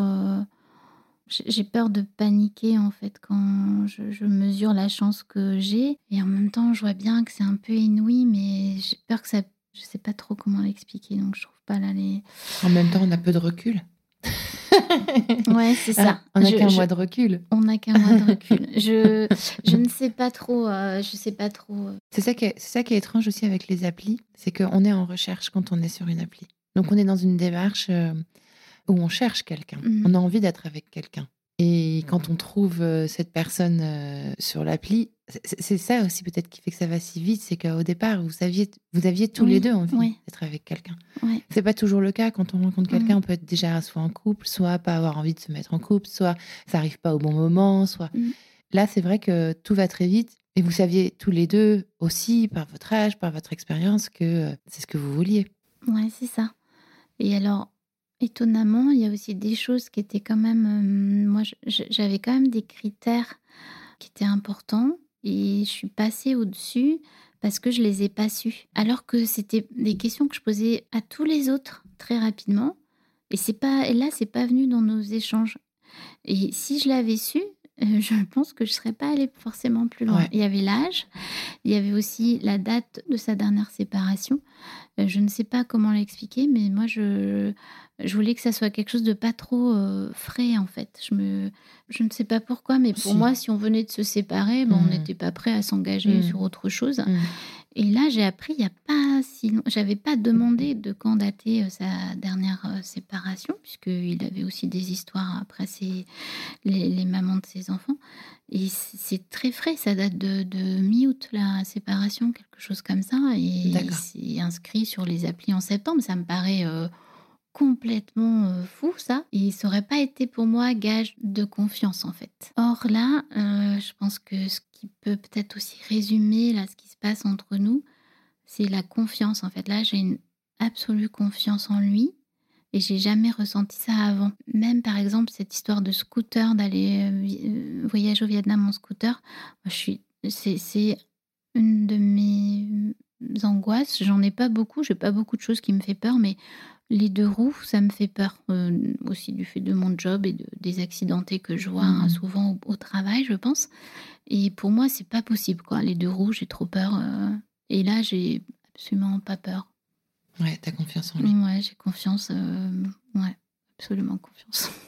S3: J'ai peur de paniquer en fait quand je, je mesure la chance que j'ai et en même temps je vois bien que c'est un peu inouï mais j'ai peur que ça je sais pas trop comment l'expliquer donc je trouve pas là les
S1: En même temps, on a peu de recul.
S3: ouais c'est ça
S1: on n'a qu'un mois de recul.
S3: on n'a qu'un mois de recul je je ne sais pas trop euh, je sais pas trop euh.
S1: C'est ça, qui est, c'est ça qui est étrange aussi avec les applis, c'est qu'on est en recherche quand on est sur une appli. Donc on est dans une démarche euh, où on cherche quelqu'un,
S3: Mhm.
S1: on a envie d'être avec quelqu'un. Et quand on trouve euh, cette personne euh, sur l'appli, c'est ça aussi peut-être qui fait que ça va si vite, c'est qu'au départ, vous, saviez, vous aviez tous
S3: Oui,
S1: les deux envie
S3: oui.
S1: d'être avec quelqu'un. C'est pas toujours le cas quand on rencontre quelqu'un,
S3: Mhm.
S1: on peut être déjà soit en couple, soit pas avoir envie de se mettre en couple, soit ça arrive pas au bon moment, soit
S3: Mhm.
S1: là c'est vrai que tout va très vite et vous saviez tous les deux aussi par votre âge, par votre expérience que euh, c'est ce que vous vouliez.
S3: Ouais, c'est ça. Et alors, étonnamment, il y a aussi des choses qui étaient quand même. euh, moi, j'avais quand même des critères qui étaient importants et je suis passée au-dessus parce que je les ai pas su. Alors que c'était des questions que je posais à tous les autres très rapidement. Et c'est pas et là, c'est pas venu dans nos échanges. Et si je l'avais su, je pense que je serais pas allée forcément plus loin.
S1: Ouais.
S3: Il y avait l'âge, il y avait aussi la date de sa dernière séparation. Euh, Je ne sais pas comment l'expliquer, mais moi, je, je voulais que ça soit quelque chose de pas trop euh, frais, en fait. Je, me, je ne sais pas pourquoi, mais pour
S1: Si.
S3: moi, si on venait de se séparer, ben, on
S1: Mhm.
S3: n'était pas prêt à s'engager
S1: Mhm.
S3: sur autre chose.
S1: Mm.
S3: Et là, j'ai appris, il n'y a pas si long- J'avais pas demandé de quand dater euh, sa dernière euh, séparation, puisqu'il avait aussi des histoires après ses, les, les mamans de ses enfants. Et c'est très frais, ça date de, de mi-août, la séparation, quelque chose comme ça. Et
S1: D'accord.
S3: c'est inscrit sur les applis en septembre. Ça me paraît euh, complètement euh, fou ça et ça aurait pas été pour moi gage de confiance en fait. Or là, euh, je pense que ce qui peut peut-être aussi résumer là ce qui se passe entre nous, c'est la confiance en fait. Là, j'ai une absolue confiance en lui et j'ai jamais ressenti ça avant. Même par exemple cette histoire de scooter, d'aller euh, voyager au Vietnam en scooter, c'est une de mes angoisses. J'en ai pas beaucoup, j'ai pas beaucoup de choses qui me fait peur, mais les deux roues, ça me fait peur euh, aussi du fait de mon job et de, des accidentés que je vois hein, mmh. souvent au, travail, je pense. Et pour moi, c'est pas possible, quoi. Les deux roues, j'ai trop peur. Euh, et là, j'ai absolument pas peur.
S1: Ouais, t'as confiance en lui.
S3: Ouais, j'ai confiance. Euh, ouais, absolument confiance.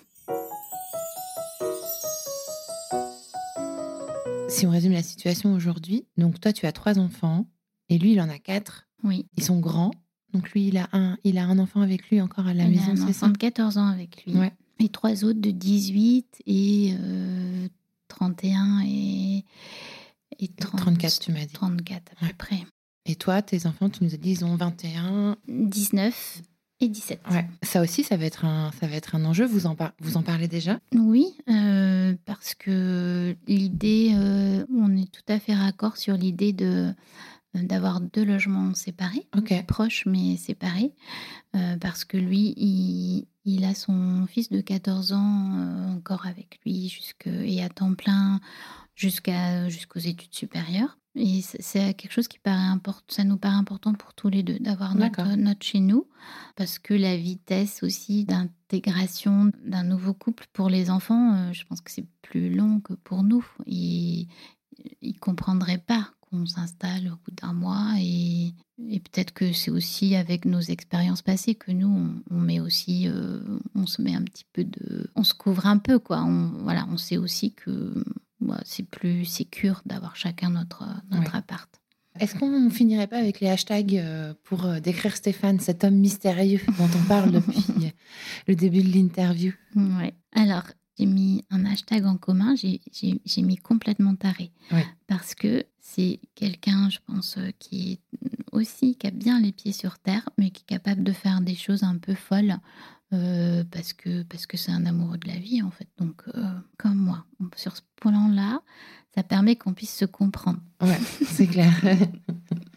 S1: Si on résume la situation aujourd'hui, donc toi, tu as trois enfants et lui, il en a quatre.
S3: Oui.
S1: Ils sont grands. Donc lui, il a un, il a un enfant avec lui encore à la maison,
S3: c'est ça de 14 ans avec lui.
S1: Ouais.
S3: Et trois autres de 18 et 31 euh, et,
S1: et 34, tu m'as dit.
S3: 34 à peu près.
S1: Et toi, tes enfants, tu nous as dit, ils ont 21
S3: 19 et 17.
S1: Ouais. Ça aussi, ça va être un, ça va être un enjeu. Vous en, vous en parlez déjà?
S3: Oui, euh, parce que l'idée, euh, on est tout à fait raccord sur l'idée de d'avoir deux logements séparés, proches mais séparés, euh, parce que lui, il, a son fils de 14 ans euh, encore avec lui jusque, et à temps plein jusqu'à, jusqu'aux études supérieures. Et c'est quelque chose qui paraît important, ça nous paraît important pour tous les deux d'avoir notre, notre chez nous, parce que la vitesse aussi d'intégration d'un nouveau couple pour les enfants, euh, je pense que c'est plus long que pour nous. Ils comprendraient pas on s'installe au bout d'un mois et, peut-être que c'est aussi avec nos expériences passées que nous on, met aussi euh, on se met un petit peu de on se couvre un peu quoi. On, voilà on sait aussi que c'est plus sécure d'avoir chacun notre notre appart.
S1: Est-ce qu'on finirait pas avec les hashtags euh, pour euh, décrire Stéphane, cet homme mystérieux dont on parle depuis le début de l'interview?
S3: Ouais. Alors, j'ai mis un hashtag en commun, j'ai mis complètement taré. Parce que c'est quelqu'un, je pense, euh, qui est aussi, qui a bien les pieds sur terre, mais qui est capable de faire des choses un peu folles. Euh, parce que parce que c'est un amoureux de la vie en fait. Donc euh, comme moi. Sur ce plan-là ça permet qu'on puisse se comprendre.
S1: Ouais c'est clair.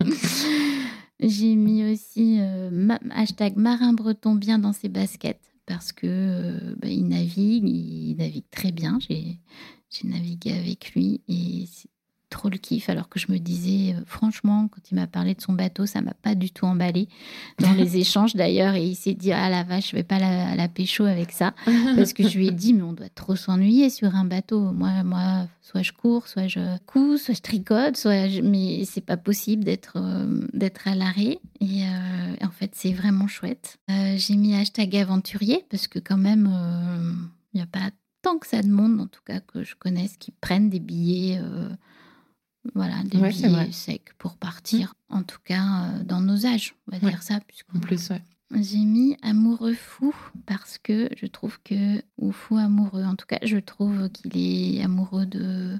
S3: J'ai mis aussi hashtag marin breton bien dans ses baskets parce que euh, bah, il navigue, il navigue très bien. J'ai navigué avec lui et trop le kiff. Alors que je me disais, euh, franchement, quand il m'a parlé de son bateau, ça m'a pas du tout emballé dans les échanges d'ailleurs. Et il s'est dit, ah la vache, je vais pas la, la pécho avec ça. Parce que je lui ai dit, mais on doit trop s'ennuyer sur un bateau. Moi, moi, soit je cours, soit je couds, soit je tricote, soit je... mais c'est pas possible d'être euh, d'être à l'arrêt. Et en fait, c'est vraiment chouette. J'ai mis hashtag aventurier parce que quand même, il n'y a pas tant que ça de monde, en tout cas que je connaisse, qui prennent des billets, voilà, des billets secs pour partir. En tout cas, dans nos âges, on va dire ça.
S1: En plus, ouais.
S3: J'ai mis amoureux fou parce que je trouve que, ou fou amoureux, en tout cas, je trouve qu'il est amoureux de,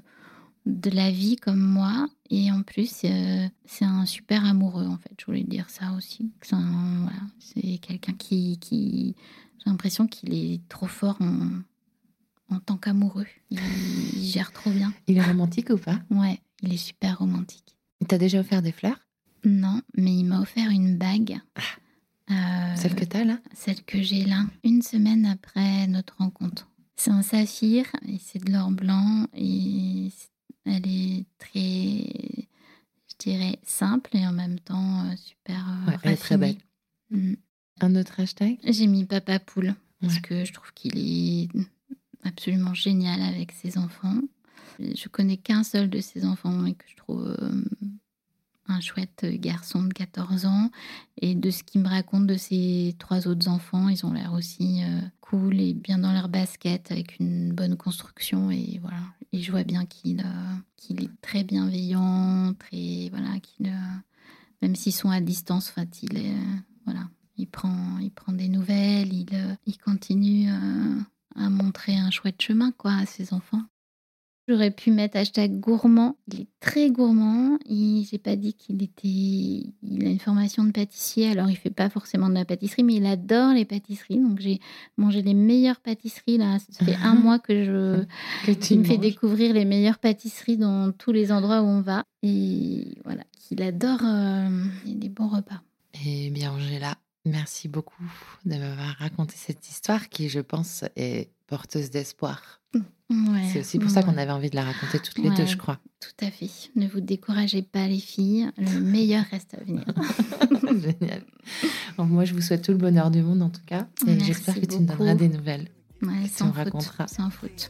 S3: de la vie comme moi. Et en plus, euh, c'est un super amoureux, en fait. Je voulais dire ça aussi. C'est voilà, quelqu'un qui, qui j'ai l'impression qu'il est trop fort en, en tant qu'amoureux. Il, gère trop bien.
S1: Il est romantique ou pas?
S3: Ouais, il est super romantique.
S1: Il t'a déjà offert des fleurs?
S3: Non, mais il m'a offert une bague.
S1: Ah. Euh, celle que tu as là?
S3: Celle que j'ai là, une semaine après notre rencontre. C'est un saphir et c'est de l'or blanc et elle est très, je dirais, simple et en même temps euh, super euh,
S1: ouais, elle est très belle. Mm. Un autre hashtag?
S3: J'ai mis Papa Poule parce que je trouve qu'il est absolument génial avec ses enfants. Je connais qu'un seul de ses enfants et que je trouve un chouette garçon de 14 ans. Et de ce qu'il me raconte de ses trois autres enfants, ils ont l'air aussi euh, cool et bien dans leur basket avec une bonne construction. Et voilà, et je vois bien qu'il euh, est très bienveillant, très voilà, qu'il euh, même s'ils sont à distance, enfin, il voilà, il prend, il prend des nouvelles, il, il continue à montrer un chouette chemin quoi à ses enfants. J'aurais pu mettre hashtag gourmand. Il est très gourmand. J'ai pas dit qu'il était. Il a une formation de pâtissier, alors il fait pas forcément de la pâtisserie, mais il adore les pâtisseries. Donc j'ai mangé les meilleures pâtisseries là. Ça fait un mois que je.
S4: que
S3: me fait découvrir les meilleures pâtisseries dans tous les endroits où on va. Et voilà, qu'il adore euh, des bons repas.
S4: Eh bien, Angela, merci beaucoup de m'avoir raconté cette histoire qui, je pense, est porteuse d'espoir. C'est aussi pour ça qu'on avait envie de la raconter toutes les deux, je crois.
S3: Tout à fait. Ne vous découragez pas, les filles. Le meilleur reste à venir.
S4: Génial. moi, je vous souhaite tout le bonheur du monde, en tout cas. Et j'espère que tu nous donneras des nouvelles.
S3: Ouais, sans, faute, sans faute.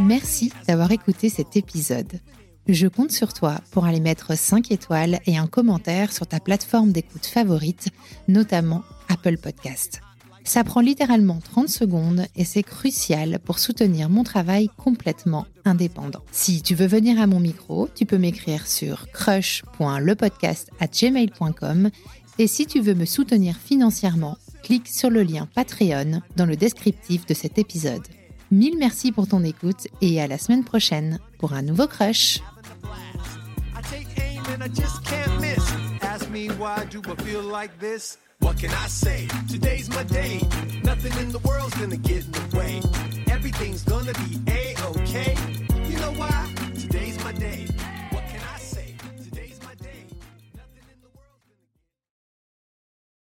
S1: Merci d'avoir écouté cet épisode. Je compte sur toi pour aller mettre 5 étoiles et un commentaire sur ta plateforme d'écoute favorite, notamment Apple Podcast. Ça prend littéralement 30 secondes et c'est crucial pour soutenir mon travail complètement indépendant. Si tu veux venir à mon micro, tu peux m'écrire sur crush.lepodcast@gmail.com et si tu veux me soutenir financièrement, clique sur le lien Patreon dans le descriptif de cet épisode. Mille merci pour ton écoute et à la semaine prochaine pour un nouveau crush. What can I say? Today's my day. Nothing in the world's gonna get in the way. Everything's gonna be a-okay. You know why? Today's my day.